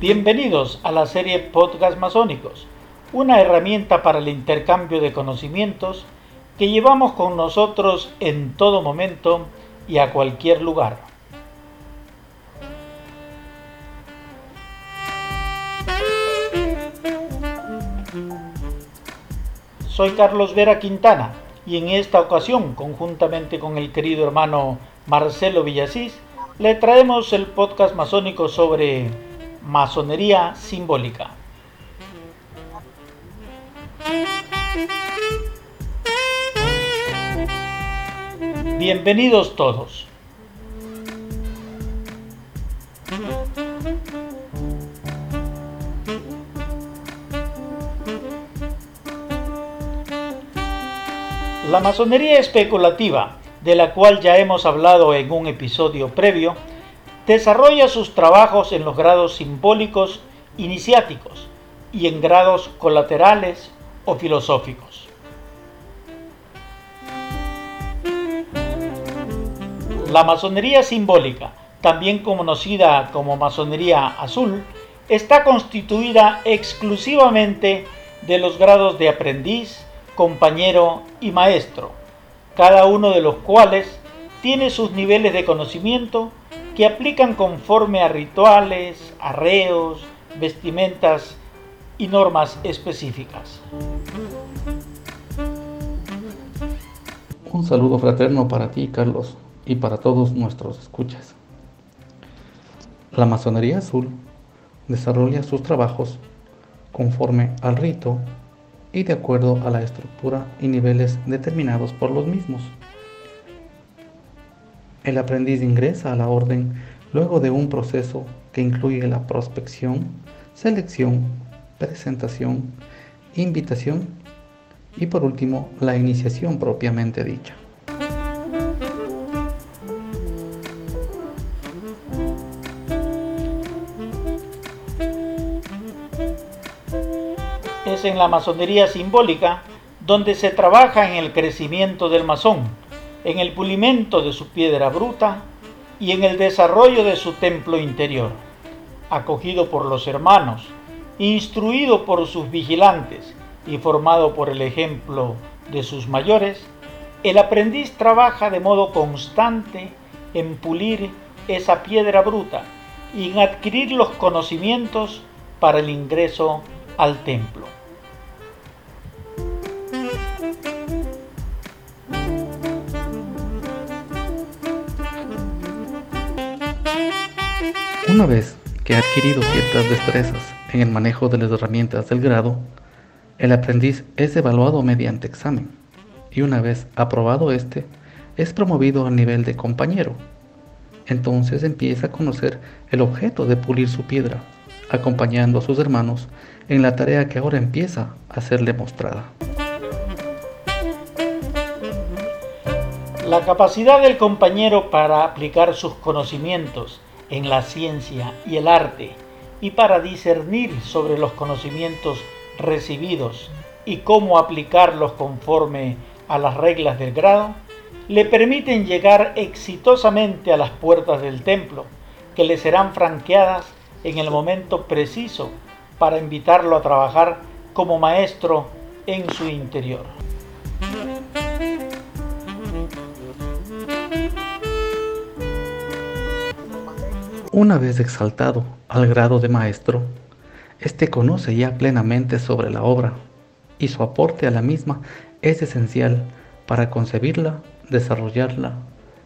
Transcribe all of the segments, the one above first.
Bienvenidos a la serie Podcast Masónicos, una herramienta para el intercambio de conocimientos que llevamos con nosotros en todo momento y a cualquier lugar. Soy Carlos Vera Quintana y en esta ocasión, conjuntamente con el querido hermano Marcelo Villasís, le traemos el podcast masónico sobre masonería simbólica. Bienvenidos todos. La masonería especulativa, de la cual ya hemos hablado en un episodio previo, desarrolla sus trabajos en los grados simbólicos iniciáticos y en grados colaterales o filosóficos. La masonería simbólica, también conocida como masonería azul, está constituida exclusivamente de los grados de aprendiz, compañero y maestro, cada uno de los cuales tiene sus niveles de conocimiento que aplican conforme a rituales, arreos, vestimentas y normas específicas. Un saludo fraterno para ti, Carlos, y para todos nuestros escuchas. La masonería azul desarrolla sus trabajos conforme al rito y de acuerdo a la estructura y niveles determinados por los mismos. El aprendiz ingresa a la orden luego de un proceso que incluye la prospección, selección, presentación, invitación y por último la iniciación propiamente dicha. en la masonería simbólica donde se trabaja en el crecimiento del masón, en el pulimento de su piedra bruta y en el desarrollo de su templo interior. Acogido por los hermanos, instruido por sus vigilantes y formado por el ejemplo de sus mayores, el aprendiz trabaja de modo constante en pulir esa piedra bruta y en adquirir los conocimientos para el ingreso al templo. Una vez que ha adquirido ciertas destrezas en el manejo de las herramientas del grado, el aprendiz es evaluado mediante examen y una vez aprobado este, es promovido al nivel de compañero. Entonces empieza a conocer el objeto de pulir su piedra, acompañando a sus hermanos en la tarea que ahora empieza a serle mostrada. La capacidad del compañero para aplicar sus conocimientos en la ciencia y el arte y para discernir sobre los conocimientos recibidos y cómo aplicarlos conforme a las reglas del grado, le permiten llegar exitosamente a las puertas del templo, que le serán franqueadas en el momento preciso para invitarlo a trabajar como maestro en su interior. Una vez exaltado al grado de maestro, éste conoce ya plenamente sobre la obra y su aporte a la misma es esencial para concebirla, desarrollarla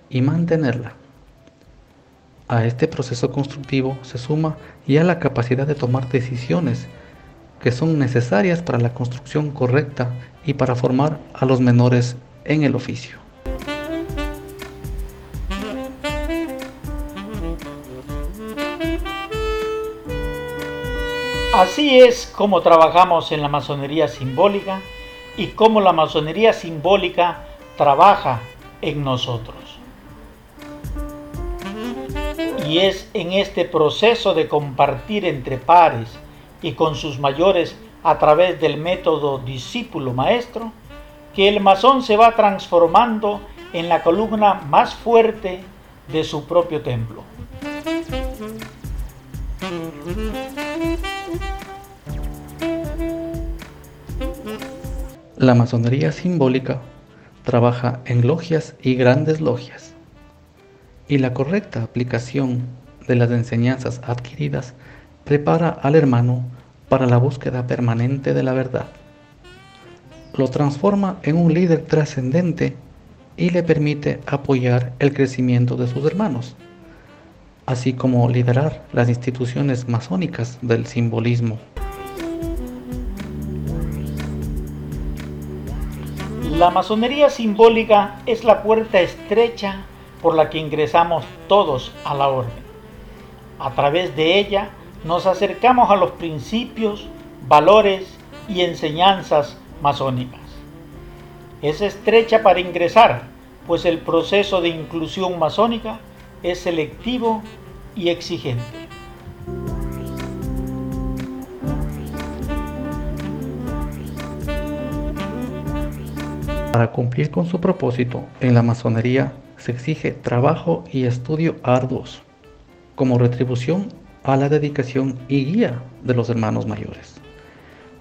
y mantenerla. A este proceso constructivo se suma ya la capacidad de tomar decisiones que son necesarias para la construcción correcta y para formar a los menores en el oficio. Así es como trabajamos en la masonería simbólica y cómo la masonería simbólica trabaja en nosotros. Y es en este proceso de compartir entre pares y con sus mayores a través del método discípulo-maestro que el masón se va transformando en la columna más fuerte de su propio templo. La masonería simbólica trabaja en logias y grandes logias, y la correcta aplicación de las enseñanzas adquiridas prepara al hermano para la búsqueda permanente de la verdad. Lo transforma en un líder trascendente y le permite apoyar el crecimiento de sus hermanos, así como liderar las instituciones masónicas del simbolismo. La masonería simbólica es la puerta estrecha por la que ingresamos todos a la orden. A través de ella nos acercamos a los principios, valores y enseñanzas masónicas. Es estrecha para ingresar, pues el proceso de inclusión masónica es selectivo y exigente. Para cumplir con su propósito en la masonería se exige trabajo y estudio arduos como retribución a la dedicación y guía de los hermanos mayores.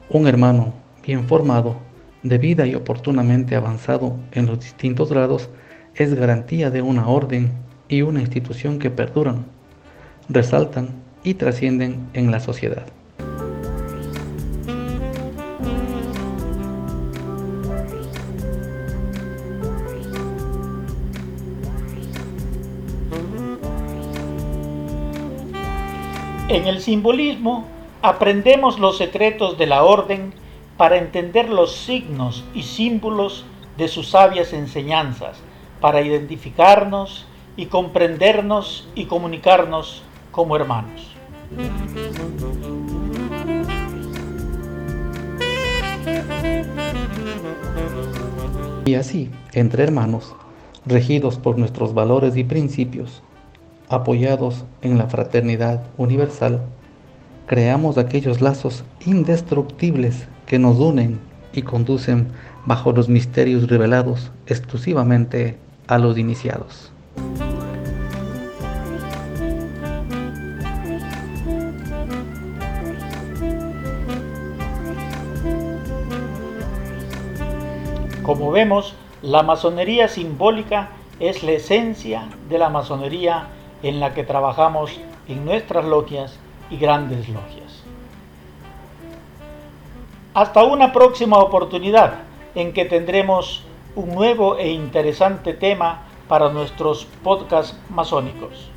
Un hermano bien formado debida y oportunamente avanzado en los distintos grados es garantía de una orden y una institución que perduran, resaltan y trascienden en la sociedad. En el simbolismo aprendemos los secretos de la orden para entender los signos y símbolos de sus sabias enseñanzas, para identificarnos y comprendernos y comunicarnos como hermanos. Y así, entre hermanos, regidos por nuestros valores y principios, apoyados en la fraternidad universal, creamos aquellos lazos indestructibles que nos unen y conducen bajo los misterios revelados exclusivamente a los iniciados. Como vemos, la masonería simbólica es la esencia de la masonería en la que trabajamos en nuestras logias y grandes logias. Hasta una próxima oportunidad en que tendremos un nuevo e interesante tema para nuestros podcasts masónicos.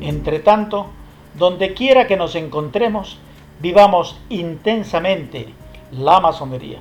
Entre tanto, donde quiera que nos encontremos, vivamos intensamente la masonería.